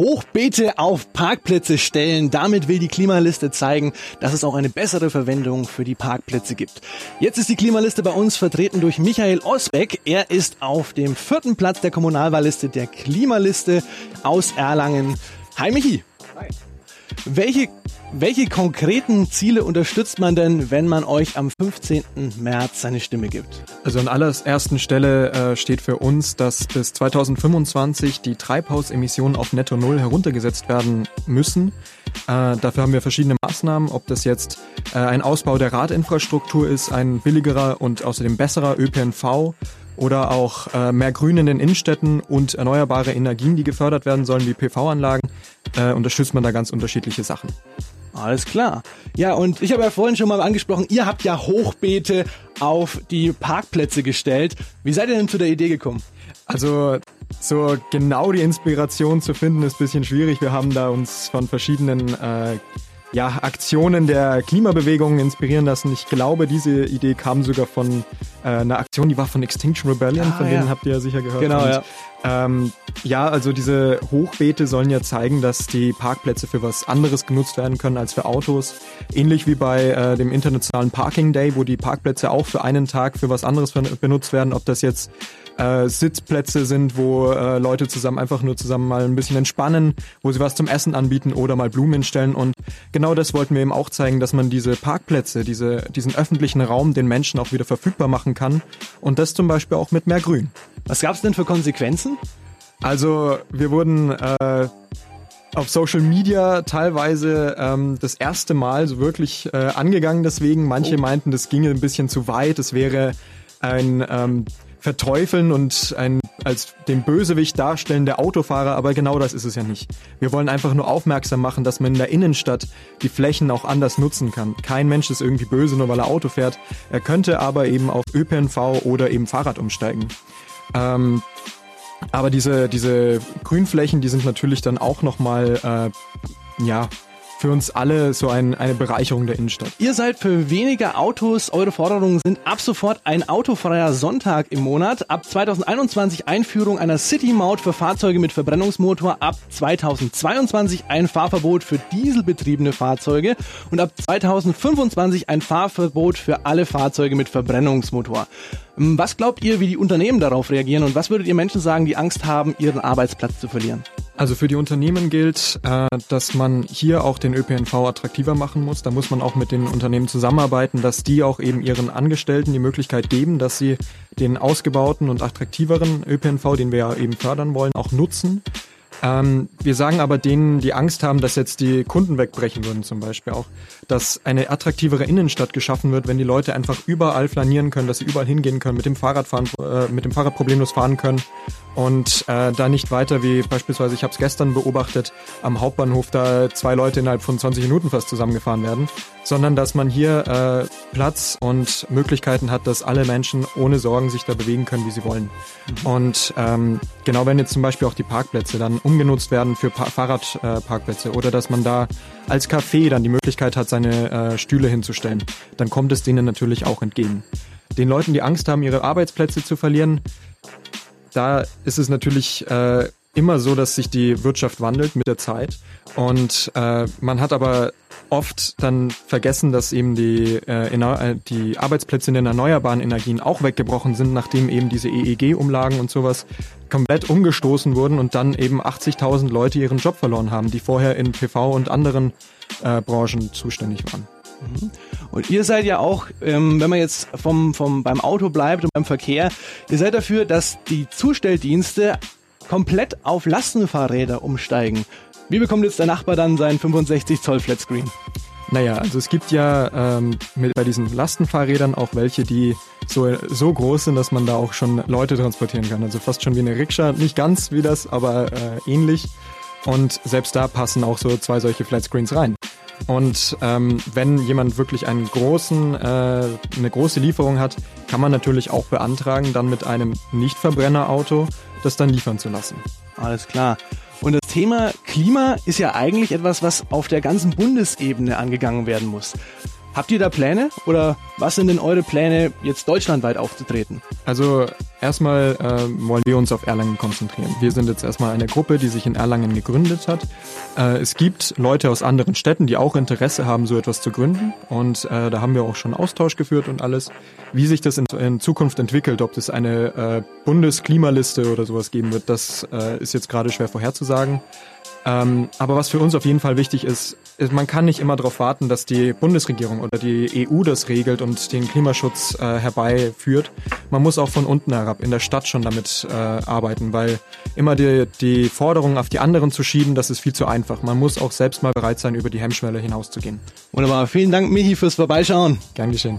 Hochbeete auf Parkplätze stellen. Damit will die Klimaliste zeigen, dass es auch eine bessere Verwendung für die Parkplätze gibt. Jetzt ist die Klimaliste bei uns vertreten durch Michael Osbeck. Er ist auf dem vierten Platz der Kommunalwahlliste der Klimaliste aus Erlangen. Hi Michi. Hi. Welche welche konkreten Ziele unterstützt man denn, wenn man euch am 15. März seine Stimme gibt? Also an allerersten Stelle äh, steht für uns, dass bis 2025 die Treibhausemissionen auf Netto Null heruntergesetzt werden müssen. Äh, dafür haben wir verschiedene Maßnahmen, ob das jetzt äh, ein Ausbau der Radinfrastruktur ist, ein billigerer und außerdem besserer ÖPNV oder auch äh, mehr Grün in den Innenstädten und erneuerbare Energien, die gefördert werden sollen, wie PV-Anlagen, äh, unterstützt man da ganz unterschiedliche Sachen. Alles klar. Ja, und ich habe ja vorhin schon mal angesprochen, ihr habt ja Hochbeete auf die Parkplätze gestellt. Wie seid ihr denn zu der Idee gekommen? Also so genau die Inspiration zu finden ist bisschen schwierig. Wir haben da uns von verschiedenen äh, ja, Aktionen der Klimabewegung inspirieren lassen. Ich glaube, diese Idee kam sogar von äh, einer Aktion, die war von Extinction Rebellion, ah, von ja. denen habt ihr ja sicher gehört. Genau, Und, ja. Ähm, ja, also diese Hochbeete sollen ja zeigen, dass die Parkplätze für was anderes genutzt werden können als für Autos. Ähnlich wie bei äh, dem internationalen Parking Day, wo die Parkplätze auch für einen Tag für was anderes benutzt werden, ob das jetzt äh, Sitzplätze sind, wo äh, Leute zusammen einfach nur zusammen mal ein bisschen entspannen, wo sie was zum Essen anbieten oder mal Blumen hinstellen. Und genau das wollten wir eben auch zeigen, dass man diese Parkplätze, diese, diesen öffentlichen Raum den Menschen auch wieder verfügbar machen kann. Und das zum Beispiel auch mit mehr Grün. Was gab es denn für Konsequenzen? Also wir wurden äh, auf Social Media teilweise ähm, das erste Mal so wirklich äh, angegangen deswegen. Manche oh. meinten, das ginge ein bisschen zu weit, es wäre ein ähm, verteufeln und ein als den Bösewicht darstellende Autofahrer, aber genau das ist es ja nicht. Wir wollen einfach nur aufmerksam machen, dass man in der Innenstadt die Flächen auch anders nutzen kann. Kein Mensch ist irgendwie böse, nur weil er Auto fährt. Er könnte aber eben auf ÖPNV oder eben Fahrrad umsteigen. Ähm, aber diese, diese Grünflächen, die sind natürlich dann auch nochmal, äh, ja, für uns alle so ein, eine Bereicherung der Innenstadt. Ihr seid für weniger Autos. Eure Forderungen sind ab sofort ein autofreier Sonntag im Monat. Ab 2021 Einführung einer City-Maut für Fahrzeuge mit Verbrennungsmotor. Ab 2022 ein Fahrverbot für dieselbetriebene Fahrzeuge. Und ab 2025 ein Fahrverbot für alle Fahrzeuge mit Verbrennungsmotor. Ähm, was glaubt ihr, wie die Unternehmen darauf reagieren? Und was würdet ihr Menschen sagen, die Angst haben, ihren Arbeitsplatz zu verlieren? Also für die Unternehmen gilt, äh, dass man hier auch den ÖPNV attraktiver machen muss. Da muss man auch mit den Unternehmen zusammenarbeiten, dass die auch eben ihren Angestellten die Möglichkeit geben, dass sie den ausgebauten und attraktiveren ÖPNV, den wir ja eben fördern wollen, auch nutzen. Ähm, wir sagen aber denen, die Angst haben, dass jetzt die Kunden wegbrechen würden zum Beispiel auch, dass eine attraktivere Innenstadt geschaffen wird, wenn die Leute einfach überall flanieren können, dass sie überall hingehen können, mit dem Fahrrad fahren, äh, mit dem Fahrrad problemlos fahren können und äh, da nicht weiter wie beispielsweise, ich habe es gestern beobachtet, am Hauptbahnhof da zwei Leute innerhalb von 20 Minuten fast zusammengefahren werden, sondern dass man hier äh, Platz und Möglichkeiten hat, dass alle Menschen ohne Sorgen sich da bewegen können, wie sie wollen. Mhm. Und ähm, genau wenn jetzt zum Beispiel auch die Parkplätze dann umgenutzt werden für pa Fahrradparkplätze äh, oder dass man da als Café dann die Möglichkeit hat, seine äh, Stühle hinzustellen, dann kommt es denen natürlich auch entgegen. Den Leuten, die Angst haben, ihre Arbeitsplätze zu verlieren, da ist es natürlich äh, immer so, dass sich die Wirtschaft wandelt mit der Zeit. Und äh, man hat aber oft dann vergessen, dass eben die, äh, äh die Arbeitsplätze in den erneuerbaren Energien auch weggebrochen sind, nachdem eben diese EEG-Umlagen und sowas komplett umgestoßen wurden und dann eben 80.000 Leute ihren Job verloren haben, die vorher in PV und anderen äh, Branchen zuständig waren. Mhm. Und ihr seid ja auch, ähm, wenn man jetzt vom, vom, beim Auto bleibt und beim Verkehr, ihr seid dafür, dass die Zustelldienste komplett auf Lastenfahrräder umsteigen. Wie bekommt jetzt der Nachbar dann seinen 65 Zoll Flatscreen? Naja, also es gibt ja ähm, mit, bei diesen Lastenfahrrädern auch welche, die so, so groß sind, dass man da auch schon Leute transportieren kann. Also fast schon wie eine Rikscha. Nicht ganz wie das, aber äh, ähnlich. Und selbst da passen auch so zwei solche Flatscreens rein. Und ähm, wenn jemand wirklich einen großen, äh, eine große Lieferung hat, kann man natürlich auch beantragen, dann mit einem Nicht-Verbrenner-Auto das dann liefern zu lassen. Alles klar. Und das Thema Klima ist ja eigentlich etwas, was auf der ganzen Bundesebene angegangen werden muss. Habt ihr da Pläne oder was sind denn eure Pläne, jetzt deutschlandweit aufzutreten? Also erstmal äh, wollen wir uns auf Erlangen konzentrieren. Wir sind jetzt erstmal eine Gruppe, die sich in Erlangen gegründet hat. Äh, es gibt Leute aus anderen Städten, die auch Interesse haben, so etwas zu gründen. Und äh, da haben wir auch schon Austausch geführt und alles. Wie sich das in, in Zukunft entwickelt, ob es eine äh, Bundesklimaliste oder sowas geben wird, das äh, ist jetzt gerade schwer vorherzusagen. Ähm, aber was für uns auf jeden Fall wichtig ist, ist, man kann nicht immer darauf warten, dass die Bundesregierung oder die EU das regelt und den Klimaschutz äh, herbeiführt. Man muss auch von unten herab in der Stadt schon damit äh, arbeiten, weil immer die, die Forderungen auf die anderen zu schieben, das ist viel zu einfach. Man muss auch selbst mal bereit sein, über die Hemmschwelle hinauszugehen. Wunderbar. Vielen Dank, Michi, fürs Vorbeischauen. Gern geschehen.